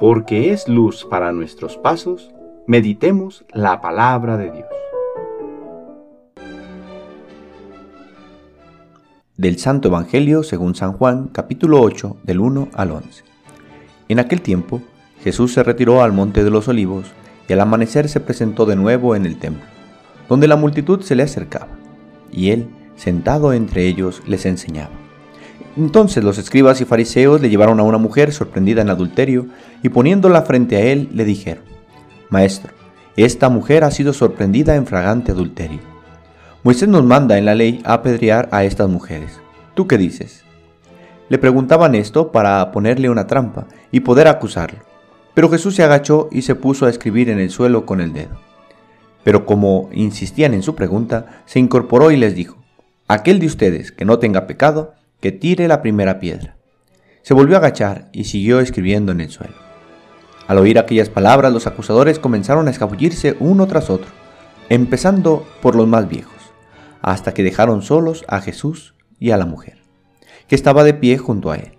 porque es luz para nuestros pasos, meditemos la palabra de Dios. Del Santo Evangelio según San Juan, capítulo 8, del 1 al 11. En aquel tiempo, Jesús se retiró al monte de los olivos y al amanecer se presentó de nuevo en el templo, donde la multitud se le acercaba, y él, sentado entre ellos, les enseñaba. Entonces los escribas y fariseos le llevaron a una mujer sorprendida en adulterio y poniéndola frente a él le dijeron, Maestro, esta mujer ha sido sorprendida en fragante adulterio. Moisés nos manda en la ley a apedrear a estas mujeres. ¿Tú qué dices? Le preguntaban esto para ponerle una trampa y poder acusarlo. Pero Jesús se agachó y se puso a escribir en el suelo con el dedo. Pero como insistían en su pregunta, se incorporó y les dijo, Aquel de ustedes que no tenga pecado, que tire la primera piedra. Se volvió a agachar y siguió escribiendo en el suelo. Al oír aquellas palabras, los acusadores comenzaron a escabullirse uno tras otro, empezando por los más viejos, hasta que dejaron solos a Jesús y a la mujer, que estaba de pie junto a él.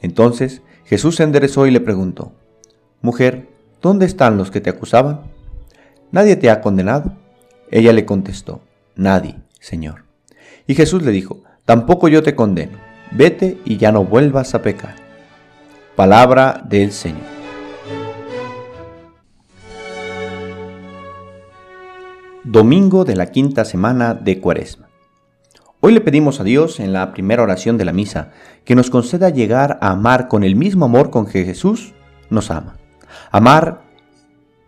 Entonces Jesús se enderezó y le preguntó, Mujer, ¿dónde están los que te acusaban? ¿Nadie te ha condenado? Ella le contestó, Nadie, Señor. Y Jesús le dijo, tampoco yo te condeno. Vete y ya no vuelvas a pecar. Palabra del Señor. Domingo de la quinta semana de Cuaresma. Hoy le pedimos a Dios en la primera oración de la misa que nos conceda llegar a amar con el mismo amor con que Jesús nos ama. Amar,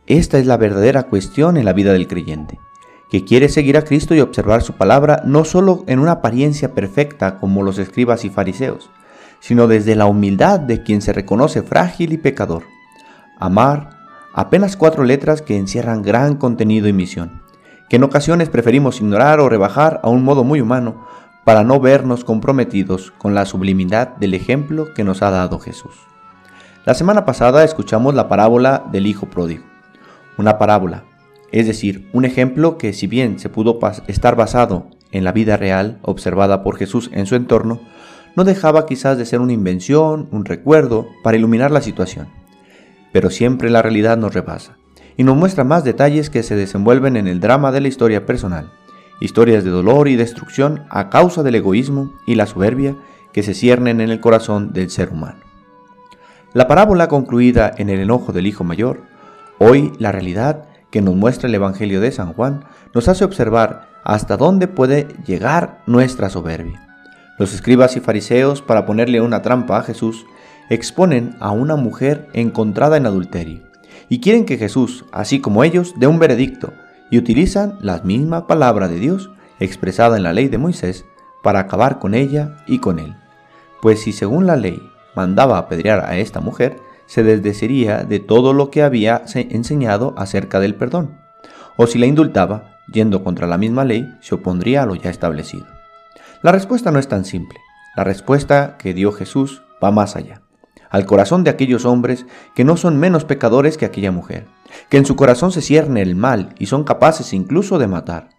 esta es la verdadera cuestión en la vida del creyente que quiere seguir a Cristo y observar su palabra no solo en una apariencia perfecta como los escribas y fariseos, sino desde la humildad de quien se reconoce frágil y pecador. Amar, apenas cuatro letras que encierran gran contenido y misión, que en ocasiones preferimos ignorar o rebajar a un modo muy humano para no vernos comprometidos con la sublimidad del ejemplo que nos ha dado Jesús. La semana pasada escuchamos la parábola del Hijo Pródigo, una parábola es decir, un ejemplo que si bien se pudo estar basado en la vida real observada por Jesús en su entorno, no dejaba quizás de ser una invención, un recuerdo para iluminar la situación. Pero siempre la realidad nos repasa y nos muestra más detalles que se desenvuelven en el drama de la historia personal, historias de dolor y destrucción a causa del egoísmo y la soberbia que se ciernen en el corazón del ser humano. La parábola concluida en el enojo del hijo mayor, hoy la realidad que nos muestra el Evangelio de San Juan nos hace observar hasta dónde puede llegar nuestra soberbia. Los escribas y fariseos, para ponerle una trampa a Jesús, exponen a una mujer encontrada en adulterio y quieren que Jesús, así como ellos, dé un veredicto y utilizan la misma palabra de Dios expresada en la ley de Moisés para acabar con ella y con él. Pues si según la ley mandaba apedrear a esta mujer, se desdeciría de todo lo que había enseñado acerca del perdón, o si la indultaba, yendo contra la misma ley, se opondría a lo ya establecido. La respuesta no es tan simple. La respuesta que dio Jesús va más allá, al corazón de aquellos hombres que no son menos pecadores que aquella mujer, que en su corazón se cierne el mal y son capaces incluso de matar.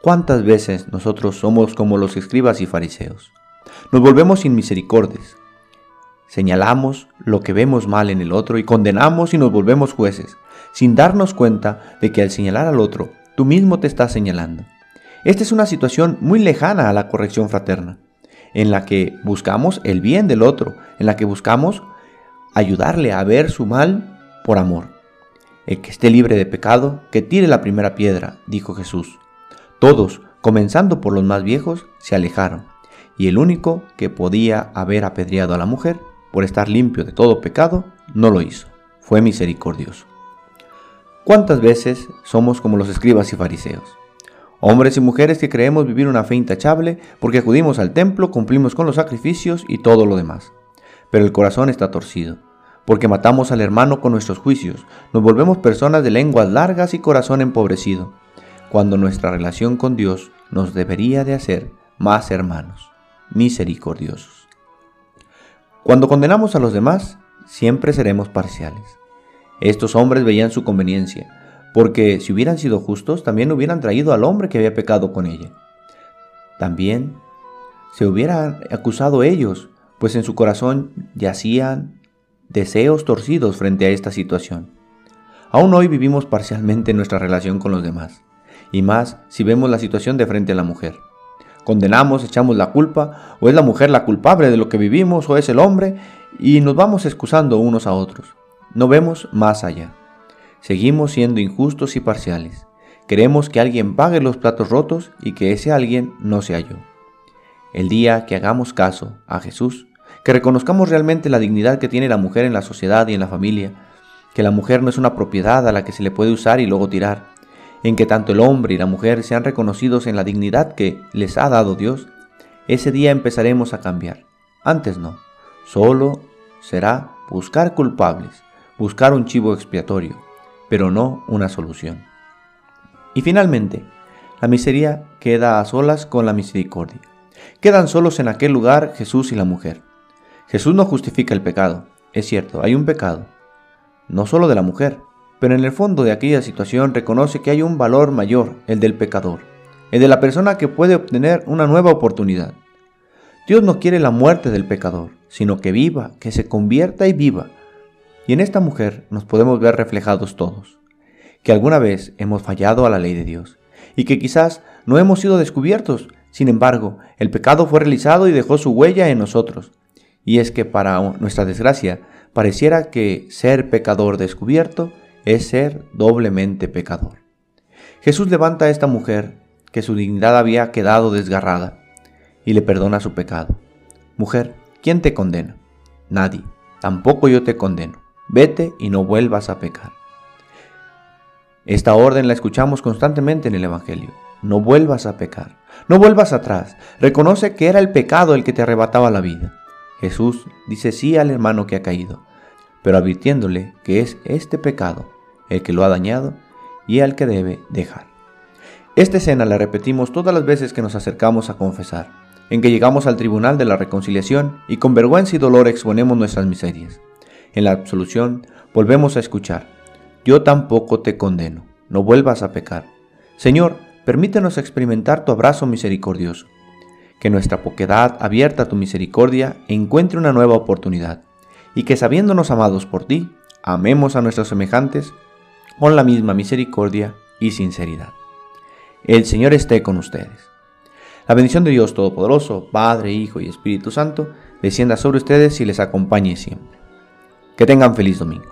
¿Cuántas veces nosotros somos como los escribas y fariseos? Nos volvemos sin misericordias, Señalamos lo que vemos mal en el otro y condenamos y nos volvemos jueces, sin darnos cuenta de que al señalar al otro, tú mismo te estás señalando. Esta es una situación muy lejana a la corrección fraterna, en la que buscamos el bien del otro, en la que buscamos ayudarle a ver su mal por amor. El que esté libre de pecado, que tire la primera piedra, dijo Jesús. Todos, comenzando por los más viejos, se alejaron, y el único que podía haber apedreado a la mujer por estar limpio de todo pecado, no lo hizo. Fue misericordioso. ¿Cuántas veces somos como los escribas y fariseos? Hombres y mujeres que creemos vivir una fe intachable porque acudimos al templo, cumplimos con los sacrificios y todo lo demás. Pero el corazón está torcido, porque matamos al hermano con nuestros juicios, nos volvemos personas de lenguas largas y corazón empobrecido, cuando nuestra relación con Dios nos debería de hacer más hermanos, misericordiosos. Cuando condenamos a los demás, siempre seremos parciales. Estos hombres veían su conveniencia, porque si hubieran sido justos, también hubieran traído al hombre que había pecado con ella. También se hubieran acusado ellos, pues en su corazón yacían deseos torcidos frente a esta situación. Aún hoy vivimos parcialmente nuestra relación con los demás, y más si vemos la situación de frente a la mujer. Condenamos, echamos la culpa, o es la mujer la culpable de lo que vivimos, o es el hombre, y nos vamos excusando unos a otros. No vemos más allá. Seguimos siendo injustos y parciales. Queremos que alguien pague los platos rotos y que ese alguien no sea yo. El día que hagamos caso a Jesús, que reconozcamos realmente la dignidad que tiene la mujer en la sociedad y en la familia, que la mujer no es una propiedad a la que se le puede usar y luego tirar, en que tanto el hombre y la mujer sean reconocidos en la dignidad que les ha dado Dios, ese día empezaremos a cambiar. Antes no, solo será buscar culpables, buscar un chivo expiatorio, pero no una solución. Y finalmente, la miseria queda a solas con la misericordia. Quedan solos en aquel lugar Jesús y la mujer. Jesús no justifica el pecado. Es cierto, hay un pecado. No solo de la mujer, pero en el fondo de aquella situación reconoce que hay un valor mayor, el del pecador, el de la persona que puede obtener una nueva oportunidad. Dios no quiere la muerte del pecador, sino que viva, que se convierta y viva. Y en esta mujer nos podemos ver reflejados todos, que alguna vez hemos fallado a la ley de Dios, y que quizás no hemos sido descubiertos, sin embargo, el pecado fue realizado y dejó su huella en nosotros. Y es que para nuestra desgracia, pareciera que ser pecador descubierto es ser doblemente pecador. Jesús levanta a esta mujer que su dignidad había quedado desgarrada y le perdona su pecado. Mujer, ¿quién te condena? Nadie, tampoco yo te condeno. Vete y no vuelvas a pecar. Esta orden la escuchamos constantemente en el Evangelio. No vuelvas a pecar. No vuelvas atrás. Reconoce que era el pecado el que te arrebataba la vida. Jesús dice sí al hermano que ha caído, pero advirtiéndole que es este pecado el que lo ha dañado y al que debe dejar. Esta escena la repetimos todas las veces que nos acercamos a confesar, en que llegamos al tribunal de la reconciliación y con vergüenza y dolor exponemos nuestras miserias. En la absolución volvemos a escuchar, yo tampoco te condeno, no vuelvas a pecar. Señor, permítenos experimentar tu abrazo misericordioso. Que nuestra poquedad abierta a tu misericordia encuentre una nueva oportunidad, y que sabiéndonos amados por ti, amemos a nuestros semejantes con la misma misericordia y sinceridad. El Señor esté con ustedes. La bendición de Dios Todopoderoso, Padre, Hijo y Espíritu Santo, descienda sobre ustedes y les acompañe siempre. Que tengan feliz domingo.